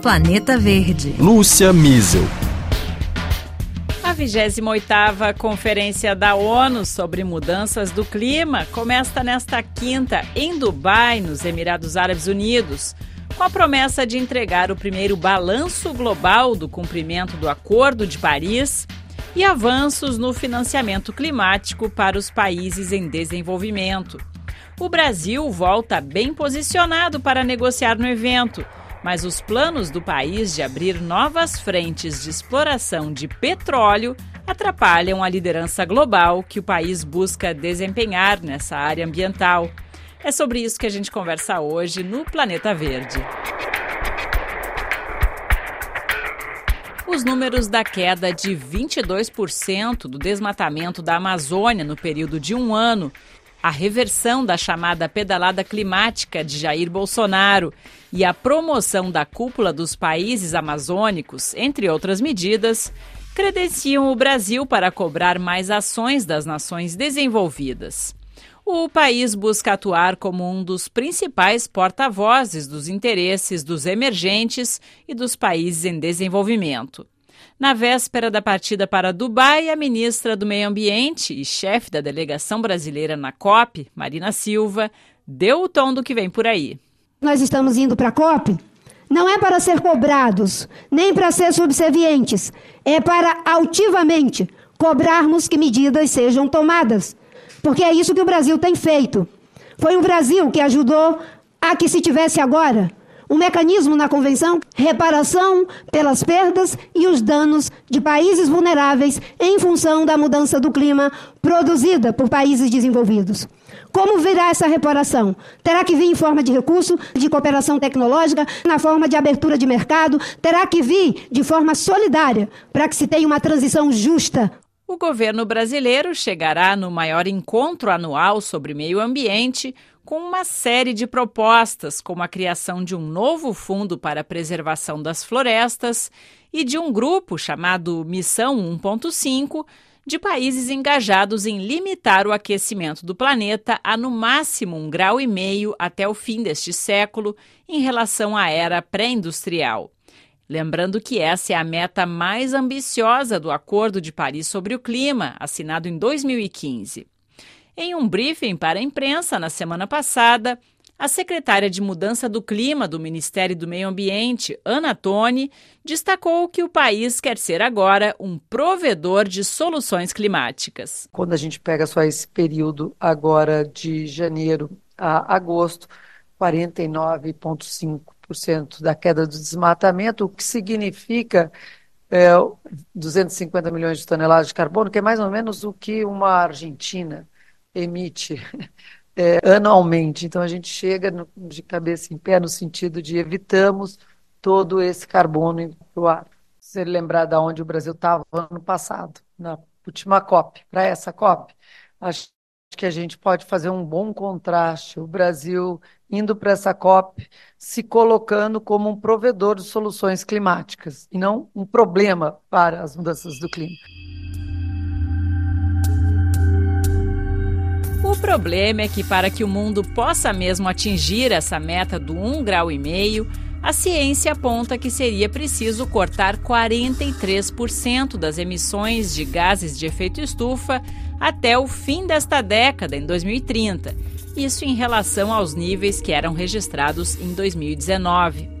Planeta Verde. Lúcia Miesel. A 28ª Conferência da ONU sobre Mudanças do Clima começa nesta quinta em Dubai, nos Emirados Árabes Unidos, com a promessa de entregar o primeiro balanço global do cumprimento do Acordo de Paris e avanços no financiamento climático para os países em desenvolvimento. O Brasil volta bem posicionado para negociar no evento mas os planos do país de abrir novas frentes de exploração de petróleo atrapalham a liderança global que o país busca desempenhar nessa área ambiental. É sobre isso que a gente conversa hoje no Planeta Verde. Os números da queda de 22% do desmatamento da Amazônia no período de um ano a reversão da chamada pedalada climática de Jair Bolsonaro e a promoção da cúpula dos países amazônicos, entre outras medidas, credenciam o Brasil para cobrar mais ações das nações desenvolvidas. O país busca atuar como um dos principais porta-vozes dos interesses dos emergentes e dos países em desenvolvimento. Na véspera da partida para Dubai, a ministra do Meio Ambiente e chefe da delegação brasileira na COP, Marina Silva, deu o tom do que vem por aí. Nós estamos indo para a COP não é para ser cobrados, nem para ser subservientes, é para altivamente cobrarmos que medidas sejam tomadas. Porque é isso que o Brasil tem feito. Foi o Brasil que ajudou a que se tivesse agora um mecanismo na convenção, reparação pelas perdas e os danos de países vulneráveis em função da mudança do clima produzida por países desenvolvidos. Como virá essa reparação? Terá que vir em forma de recurso, de cooperação tecnológica, na forma de abertura de mercado, terá que vir de forma solidária, para que se tenha uma transição justa o governo brasileiro chegará no maior encontro anual sobre meio ambiente com uma série de propostas, como a criação de um novo fundo para a preservação das florestas e de um grupo chamado Missão 1.5 de países engajados em limitar o aquecimento do planeta a no máximo um grau e meio até o fim deste século em relação à era pré-industrial. Lembrando que essa é a meta mais ambiciosa do Acordo de Paris sobre o Clima, assinado em 2015. Em um briefing para a imprensa na semana passada, a secretária de Mudança do Clima do Ministério do Meio Ambiente, Ana Toni, destacou que o país quer ser agora um provedor de soluções climáticas. Quando a gente pega só esse período agora de janeiro a agosto, 49,5 da queda do desmatamento, o que significa é, 250 milhões de toneladas de carbono, que é mais ou menos o que uma Argentina emite é, anualmente. Então a gente chega no, de cabeça em pé no sentido de evitamos todo esse carbono para o ar. Se lembrar de onde o Brasil estava ano passado, na última COP, para essa COP, acho que a gente pode fazer um bom contraste. O Brasil indo para essa COP, se colocando como um provedor de soluções climáticas e não um problema para as mudanças do clima. O problema é que para que o mundo possa mesmo atingir essa meta do 1,5 grau, e meio, a ciência aponta que seria preciso cortar 43% das emissões de gases de efeito estufa até o fim desta década, em 2030 isso em relação aos níveis que eram registrados em 2019.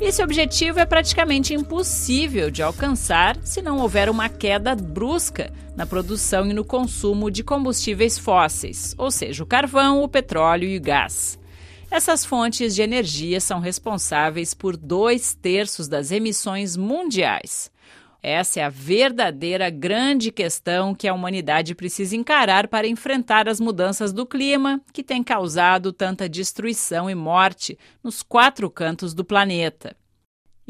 Esse objetivo é praticamente impossível de alcançar se não houver uma queda brusca na produção e no consumo de combustíveis fósseis, ou seja, o carvão, o petróleo e o gás. Essas fontes de energia são responsáveis por dois terços das emissões mundiais. Essa é a verdadeira grande questão que a humanidade precisa encarar para enfrentar as mudanças do clima que têm causado tanta destruição e morte nos quatro cantos do planeta.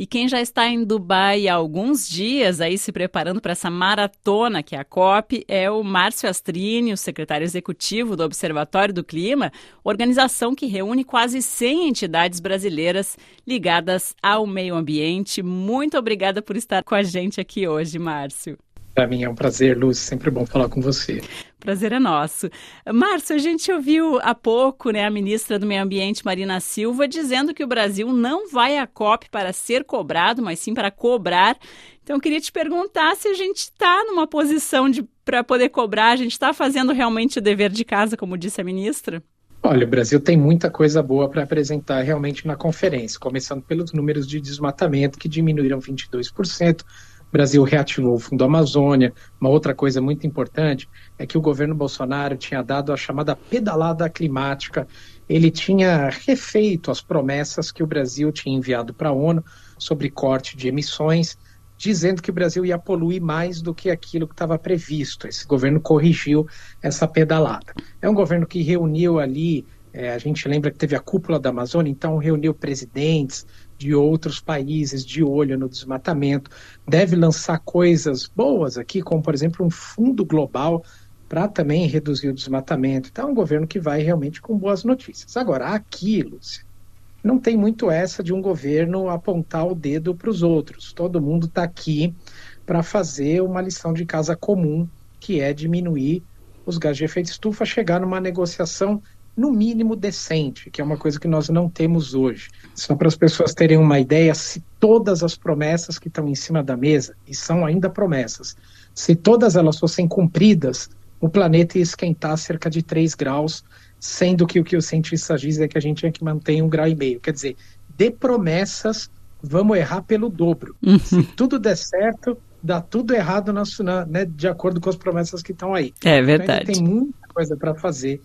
E quem já está em Dubai há alguns dias, aí se preparando para essa maratona que é a COP, é o Márcio Astrini, o secretário executivo do Observatório do Clima, organização que reúne quase 100 entidades brasileiras ligadas ao meio ambiente. Muito obrigada por estar com a gente aqui hoje, Márcio. Para mim é um prazer, Lúcia, sempre bom falar com você. Prazer é nosso. Márcio, a gente ouviu há pouco né, a ministra do Meio Ambiente, Marina Silva, dizendo que o Brasil não vai à COP para ser cobrado, mas sim para cobrar. Então, eu queria te perguntar se a gente está numa posição para poder cobrar, a gente está fazendo realmente o dever de casa, como disse a ministra? Olha, o Brasil tem muita coisa boa para apresentar realmente na conferência, começando pelos números de desmatamento, que diminuíram 22%, o Brasil reativou o Fundo Amazônia. Uma outra coisa muito importante é que o governo Bolsonaro tinha dado a chamada pedalada climática. Ele tinha refeito as promessas que o Brasil tinha enviado para a ONU sobre corte de emissões, dizendo que o Brasil ia poluir mais do que aquilo que estava previsto. Esse governo corrigiu essa pedalada. É um governo que reuniu ali é, a gente lembra que teve a cúpula da Amazônia, então reuniu presidentes de outros países de olho no desmatamento. Deve lançar coisas boas aqui, como, por exemplo, um fundo global para também reduzir o desmatamento. Então, é um governo que vai realmente com boas notícias. Agora, aqui, Lúcia, não tem muito essa de um governo apontar o dedo para os outros. Todo mundo está aqui para fazer uma lição de casa comum, que é diminuir os gases de efeito estufa, chegar numa negociação no mínimo decente, que é uma coisa que nós não temos hoje. Só para as pessoas terem uma ideia, se todas as promessas que estão em cima da mesa, e são ainda promessas, se todas elas fossem cumpridas, o planeta ia esquentar cerca de 3 graus, sendo que o que os cientistas dizem é que a gente tinha que manter um grau e meio. Quer dizer, de promessas, vamos errar pelo dobro. Uhum. Se tudo der certo, dá tudo errado na, né, de acordo com as promessas que estão aí. É verdade. Então, tem muita coisa para fazer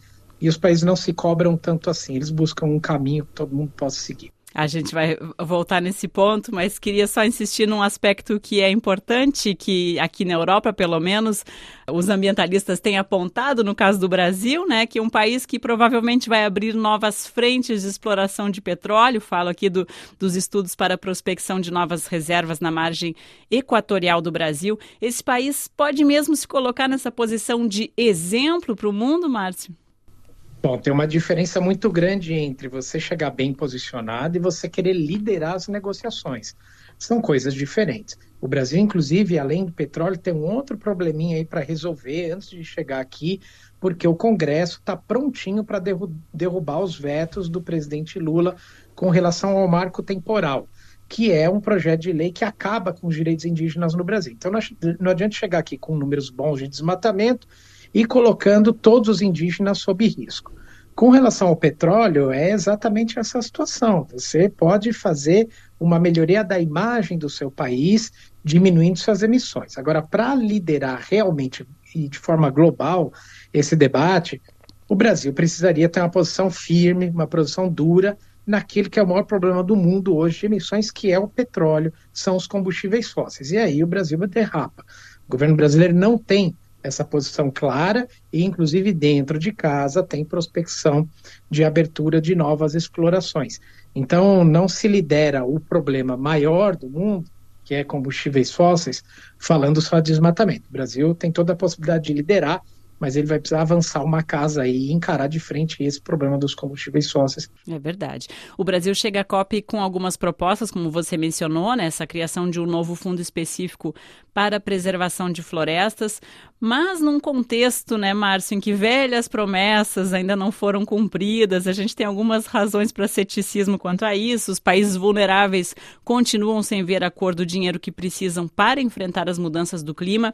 e os países não se cobram tanto assim, eles buscam um caminho que todo mundo possa seguir. A gente vai voltar nesse ponto, mas queria só insistir num aspecto que é importante, que aqui na Europa, pelo menos, os ambientalistas têm apontado, no caso do Brasil, né, que é um país que provavelmente vai abrir novas frentes de exploração de petróleo. Falo aqui do, dos estudos para prospecção de novas reservas na margem equatorial do Brasil. Esse país pode mesmo se colocar nessa posição de exemplo para o mundo, Márcio? Bom, tem uma diferença muito grande entre você chegar bem posicionado e você querer liderar as negociações. São coisas diferentes. O Brasil, inclusive, além do petróleo, tem um outro probleminha aí para resolver antes de chegar aqui, porque o Congresso está prontinho para derrubar os vetos do presidente Lula com relação ao marco temporal, que é um projeto de lei que acaba com os direitos indígenas no Brasil. Então, não adianta chegar aqui com números bons de desmatamento e colocando todos os indígenas sob risco. Com relação ao petróleo, é exatamente essa situação. Você pode fazer uma melhoria da imagem do seu país, diminuindo suas emissões. Agora, para liderar realmente e de forma global esse debate, o Brasil precisaria ter uma posição firme, uma posição dura naquele que é o maior problema do mundo hoje de emissões, que é o petróleo, são os combustíveis fósseis. E aí o Brasil derrapa. O governo brasileiro não tem essa posição clara e, inclusive, dentro de casa tem prospecção de abertura de novas explorações. Então, não se lidera o problema maior do mundo, que é combustíveis fósseis, falando só de desmatamento. O Brasil tem toda a possibilidade de liderar mas ele vai precisar avançar uma casa e encarar de frente esse problema dos combustíveis fósseis. É verdade. O Brasil chega à COP com algumas propostas, como você mencionou, né, essa criação de um novo fundo específico para a preservação de florestas, mas num contexto, né, Márcio, em que velhas promessas ainda não foram cumpridas, a gente tem algumas razões para ceticismo quanto a isso. Os países vulneráveis continuam sem ver a cor do dinheiro que precisam para enfrentar as mudanças do clima.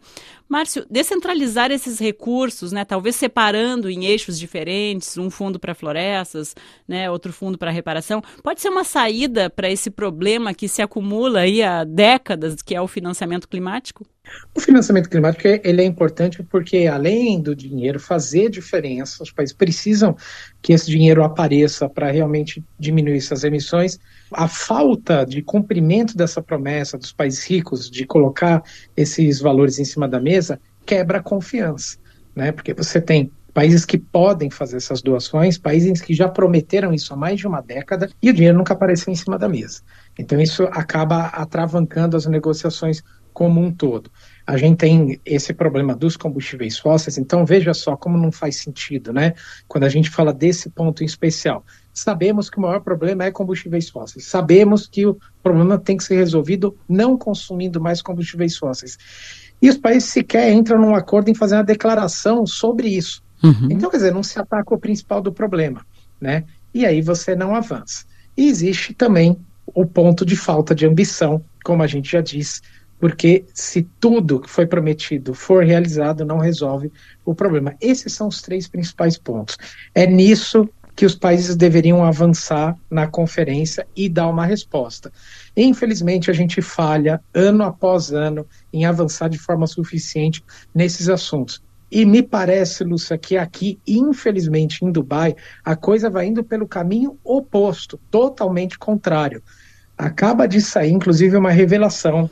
Márcio, descentralizar esses recursos né? Talvez separando em eixos diferentes, um fundo para florestas, né? Outro fundo para reparação, pode ser uma saída para esse problema que se acumula aí há décadas, que é o financiamento climático? O financiamento climático ele é importante porque, além do dinheiro fazer diferença, os países precisam que esse dinheiro apareça para realmente diminuir essas emissões. A falta de cumprimento dessa promessa dos países ricos de colocar esses valores em cima da mesa quebra a confiança né? Porque você tem países que podem fazer essas doações, países que já prometeram isso há mais de uma década e o dinheiro nunca apareceu em cima da mesa. Então isso acaba atravancando as negociações como um todo. A gente tem esse problema dos combustíveis fósseis, então veja só como não faz sentido, né? Quando a gente fala desse ponto em especial. Sabemos que o maior problema é combustíveis fósseis. Sabemos que o problema tem que ser resolvido não consumindo mais combustíveis fósseis. e os países sequer entram num acordo em fazer uma declaração sobre isso. Uhum. Então, quer dizer, não se ataca o principal do problema, né? E aí você não avança. E existe também o ponto de falta de ambição, como a gente já disse, porque se tudo que foi prometido for realizado, não resolve o problema. Esses são os três principais pontos. É nisso que os países deveriam avançar na conferência e dar uma resposta. Infelizmente, a gente falha ano após ano em avançar de forma suficiente nesses assuntos. E me parece, Lúcia, que aqui, infelizmente, em Dubai, a coisa vai indo pelo caminho oposto, totalmente contrário. Acaba de sair, inclusive, uma revelação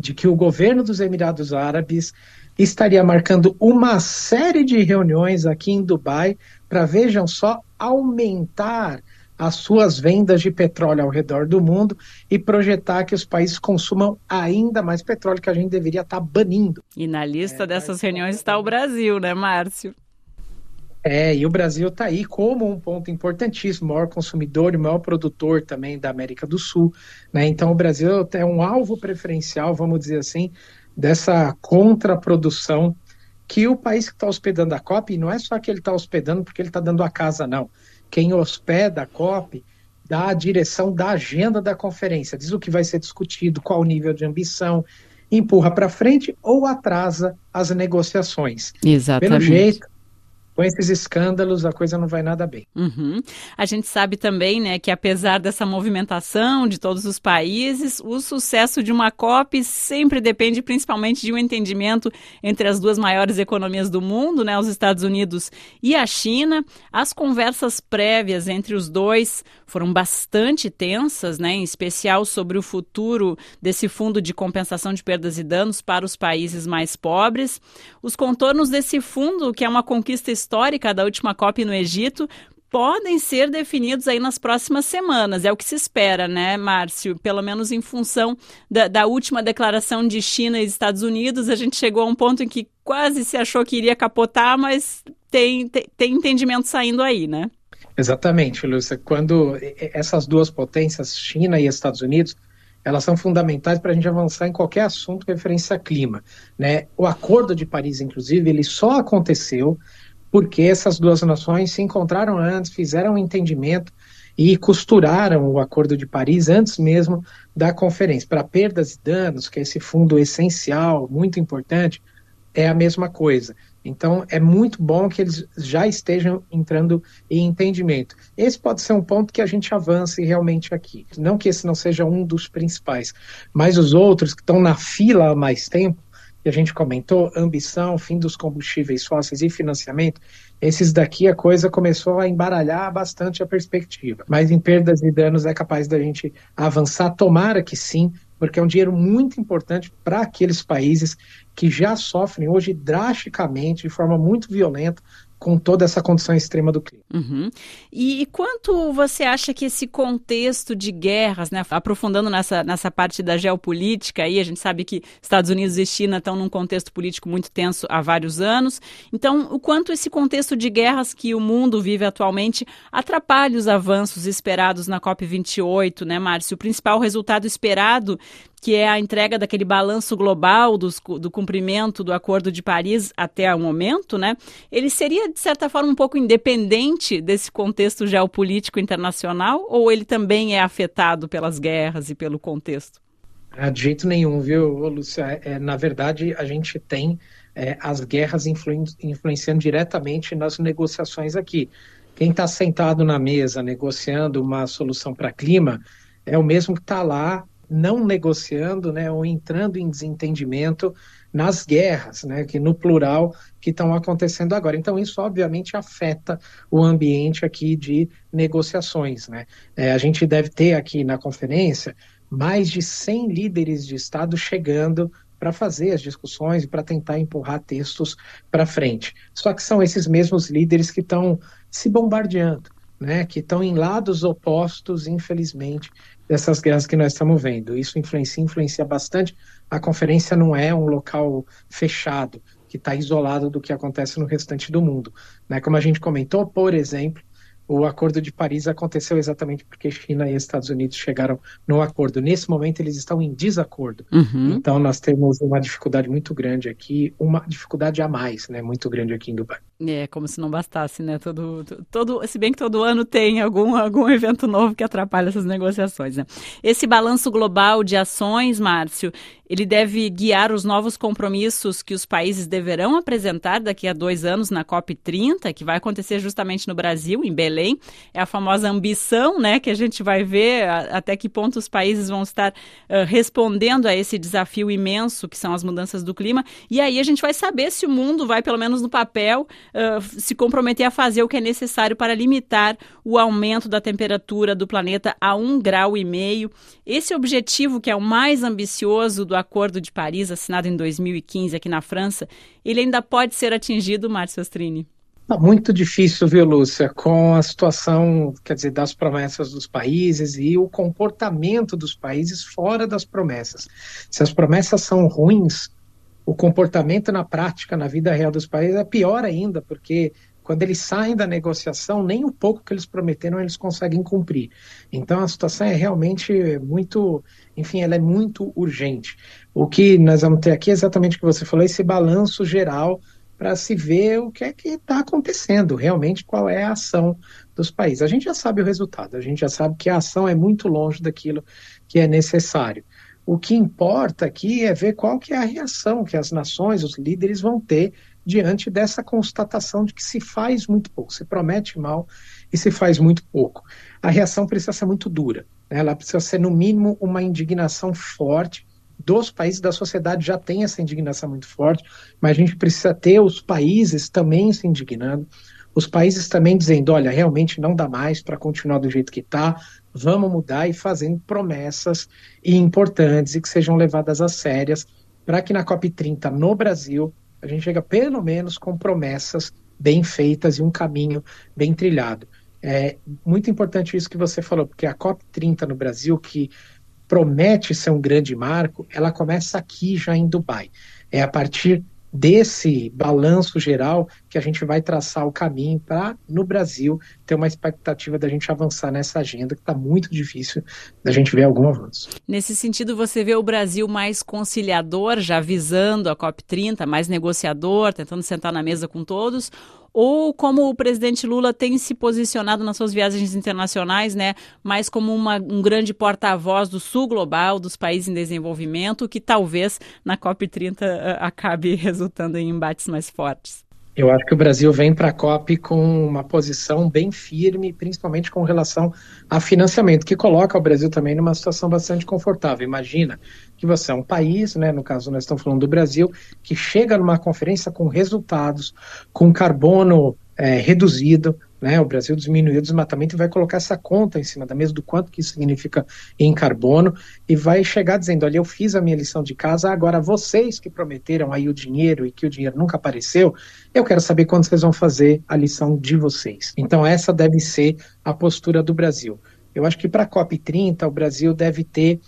de que o governo dos Emirados Árabes estaria marcando uma série de reuniões aqui em Dubai para, vejam só, aumentar as suas vendas de petróleo ao redor do mundo e projetar que os países consumam ainda mais petróleo que a gente deveria estar tá banindo. E na lista é, dessas reuniões está o Brasil, né, Márcio? É, e o Brasil está aí como um ponto importantíssimo, maior consumidor e maior produtor também da América do Sul. Né? Então, o Brasil é um alvo preferencial, vamos dizer assim, dessa contraprodução que o país que está hospedando a COP, e não é só que ele está hospedando porque ele está dando a casa, não. Quem hospeda a COP dá a direção da agenda da conferência, diz o que vai ser discutido, qual o nível de ambição, empurra para frente ou atrasa as negociações. Exatamente. Pelo jeito, com esses escândalos a coisa não vai nada bem. Uhum. A gente sabe também, né, que apesar dessa movimentação de todos os países, o sucesso de uma COP sempre depende principalmente de um entendimento entre as duas maiores economias do mundo, né, os Estados Unidos e a China. As conversas prévias entre os dois foram bastante tensas, né, em especial sobre o futuro desse fundo de compensação de perdas e danos para os países mais pobres. Os contornos desse fundo, que é uma conquista histórica da última COP no Egito podem ser definidos aí nas próximas semanas. É o que se espera, né, Márcio? Pelo menos em função da, da, última declaração de China e Estados Unidos, a gente chegou a um ponto em que quase se achou que iria capotar, mas tem, tem, tem entendimento saindo aí, né? Exatamente, Lúcia. Quando essas duas potências, China e Estados Unidos, elas são fundamentais para a gente avançar em qualquer assunto referência a clima. Né? O Acordo de Paris, inclusive, ele só aconteceu porque essas duas nações se encontraram antes, fizeram um entendimento e costuraram o Acordo de Paris antes mesmo da conferência. Para perdas e danos, que é esse fundo essencial, muito importante, é a mesma coisa. Então, é muito bom que eles já estejam entrando em entendimento. Esse pode ser um ponto que a gente avance realmente aqui. Não que esse não seja um dos principais, mas os outros que estão na fila há mais tempo, que a gente comentou, ambição, fim dos combustíveis fósseis e financiamento, esses daqui a coisa começou a embaralhar bastante a perspectiva. Mas em perdas e danos é capaz da gente avançar, tomara que sim, porque é um dinheiro muito importante para aqueles países que já sofrem hoje drasticamente, de forma muito violenta, com toda essa condição extrema do clima. Uhum. E, e, quanto você acha que esse contexto de guerras, né, aprofundando nessa, nessa parte da geopolítica, aí a gente sabe que Estados Unidos e China estão num contexto político muito tenso há vários anos. Então, o quanto esse contexto de guerras que o mundo vive atualmente atrapalha os avanços esperados na COP28, né, Márcio? O principal resultado esperado que é a entrega daquele balanço global dos, do cumprimento do Acordo de Paris até o momento, né? Ele seria, de certa forma, um pouco independente desse contexto geopolítico internacional ou ele também é afetado pelas guerras e pelo contexto? Ah, de jeito nenhum, viu, Lúcia? É, na verdade, a gente tem é, as guerras influen influenciando diretamente nas negociações aqui. Quem está sentado na mesa negociando uma solução para clima é o mesmo que está lá não negociando, né, ou entrando em desentendimento nas guerras, né, que no plural que estão acontecendo agora. Então isso obviamente afeta o ambiente aqui de negociações, né. É, a gente deve ter aqui na conferência mais de 100 líderes de Estado chegando para fazer as discussões e para tentar empurrar textos para frente. Só que são esses mesmos líderes que estão se bombardeando né, que estão em lados opostos, infelizmente, dessas guerras que nós estamos vendo. Isso influencia, influencia bastante. A conferência não é um local fechado, que está isolado do que acontece no restante do mundo. Né? Como a gente comentou, por exemplo, o Acordo de Paris aconteceu exatamente porque China e Estados Unidos chegaram no acordo. Nesse momento, eles estão em desacordo. Uhum. Então, nós temos uma dificuldade muito grande aqui, uma dificuldade a mais, né, muito grande aqui em Dubai. É, como se não bastasse, né? Todo, todo, se bem que todo ano tem algum, algum evento novo que atrapalha essas negociações. Né? Esse balanço global de ações, Márcio, ele deve guiar os novos compromissos que os países deverão apresentar daqui a dois anos na COP30, que vai acontecer justamente no Brasil, em Belém. É a famosa ambição, né? Que a gente vai ver até que ponto os países vão estar uh, respondendo a esse desafio imenso que são as mudanças do clima. E aí a gente vai saber se o mundo vai, pelo menos no papel, se comprometer a fazer o que é necessário para limitar o aumento da temperatura do planeta a um grau e meio. Esse objetivo, que é o mais ambicioso do Acordo de Paris, assinado em 2015 aqui na França, ele ainda pode ser atingido, Márcio Astrini? Tá muito difícil, viu, Lúcia, com a situação, quer dizer, das promessas dos países e o comportamento dos países fora das promessas. Se as promessas são ruins, o comportamento na prática, na vida real dos países, é pior ainda, porque quando eles saem da negociação, nem o pouco que eles prometeram eles conseguem cumprir. Então a situação é realmente muito, enfim, ela é muito urgente. O que nós vamos ter aqui é exatamente o que você falou, esse balanço geral para se ver o que é que está acontecendo, realmente qual é a ação dos países. A gente já sabe o resultado, a gente já sabe que a ação é muito longe daquilo que é necessário. O que importa aqui é ver qual que é a reação que as nações, os líderes vão ter diante dessa constatação de que se faz muito pouco, se promete mal e se faz muito pouco. A reação precisa ser muito dura, né? ela precisa ser, no mínimo, uma indignação forte dos países da sociedade já tem essa indignação muito forte, mas a gente precisa ter os países também se indignando, os países também dizendo, olha, realmente não dá mais para continuar do jeito que está, vamos mudar e fazendo promessas importantes e que sejam levadas a sérias para que na COP30 no Brasil a gente chega pelo menos com promessas bem feitas e um caminho bem trilhado. É muito importante isso que você falou, porque a COP30 no Brasil, que promete ser um grande marco, ela começa aqui já em Dubai. É a partir desse balanço geral que a gente vai traçar o caminho para, no Brasil, ter uma expectativa da gente avançar nessa agenda que está muito difícil da gente ver algum avanço. Nesse sentido, você vê o Brasil mais conciliador, já visando a COP30, mais negociador, tentando sentar na mesa com todos, ou como o presidente Lula tem se posicionado nas suas viagens internacionais, né, mais como uma, um grande porta-voz do sul global, dos países em desenvolvimento, que talvez na COP30 eh, acabe resultando em embates mais fortes. Eu acho que o Brasil vem para a COP com uma posição bem firme, principalmente com relação a financiamento, que coloca o Brasil também numa situação bastante confortável. Imagina que você é um país, né, no caso nós estamos falando do Brasil, que chega numa conferência com resultados, com carbono é, reduzido, né, o Brasil diminuiu o desmatamento e vai colocar essa conta em cima da mesa do quanto que isso significa em carbono e vai chegar dizendo, olha, eu fiz a minha lição de casa, agora vocês que prometeram aí o dinheiro e que o dinheiro nunca apareceu, eu quero saber quando vocês vão fazer a lição de vocês. Então essa deve ser a postura do Brasil. Eu acho que para a COP30 o Brasil deve ter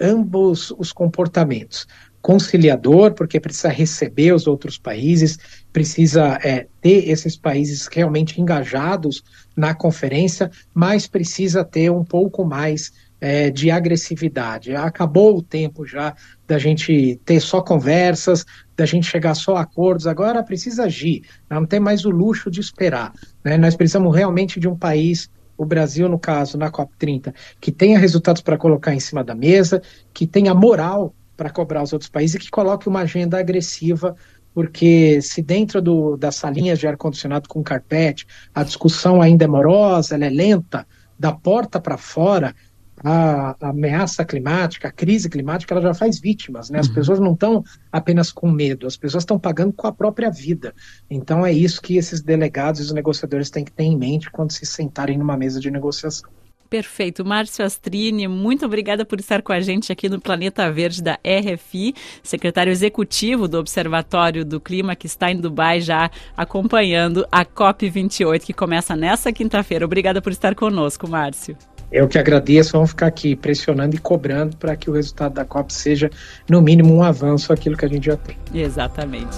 ambos os comportamentos conciliador, porque precisa receber os outros países, precisa é, ter esses países realmente engajados na conferência, mas precisa ter um pouco mais é, de agressividade. Acabou o tempo já da gente ter só conversas, da gente chegar só a acordos, agora precisa agir, não tem mais o luxo de esperar. Né? Nós precisamos realmente de um país o Brasil, no caso, na COP30, que tenha resultados para colocar em cima da mesa, que tenha moral para cobrar os outros países e que coloque uma agenda agressiva, porque se dentro do, das salinhas de ar-condicionado com carpete a discussão ainda é morosa, ela é lenta, da porta para fora, a, a, ameaça climática, a crise climática, ela já faz vítimas, né? As uhum. pessoas não estão apenas com medo, as pessoas estão pagando com a própria vida. Então é isso que esses delegados e os negociadores têm que ter em mente quando se sentarem numa mesa de negociação. Perfeito. Márcio Astrini, muito obrigada por estar com a gente aqui no Planeta Verde da RFI, secretário executivo do Observatório do Clima, que está em Dubai já acompanhando a COP28, que começa nessa quinta-feira. Obrigada por estar conosco, Márcio. Eu que agradeço, vamos ficar aqui pressionando e cobrando para que o resultado da COP seja, no mínimo, um avanço aquilo que a gente já tem. Exatamente.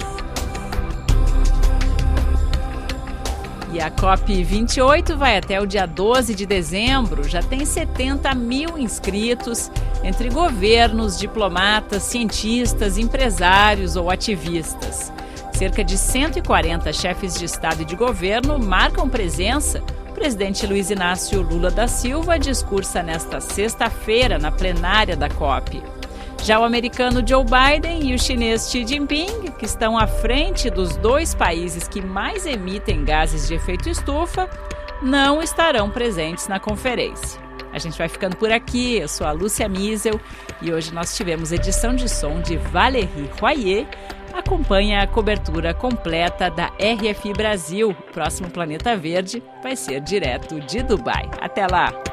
E a COP28 vai até o dia 12 de dezembro. Já tem 70 mil inscritos entre governos, diplomatas, cientistas, empresários ou ativistas. Cerca de 140 chefes de Estado e de governo marcam presença. O presidente Luiz Inácio Lula da Silva discursa nesta sexta-feira na plenária da COP. Já o americano Joe Biden e o chinês Xi Jinping, que estão à frente dos dois países que mais emitem gases de efeito estufa, não estarão presentes na conferência. A gente vai ficando por aqui. Eu sou a Lúcia Miesel e hoje nós tivemos edição de som de Valérie Royer. Acompanhe a cobertura completa da RFI Brasil. O próximo Planeta Verde vai ser direto de Dubai. Até lá!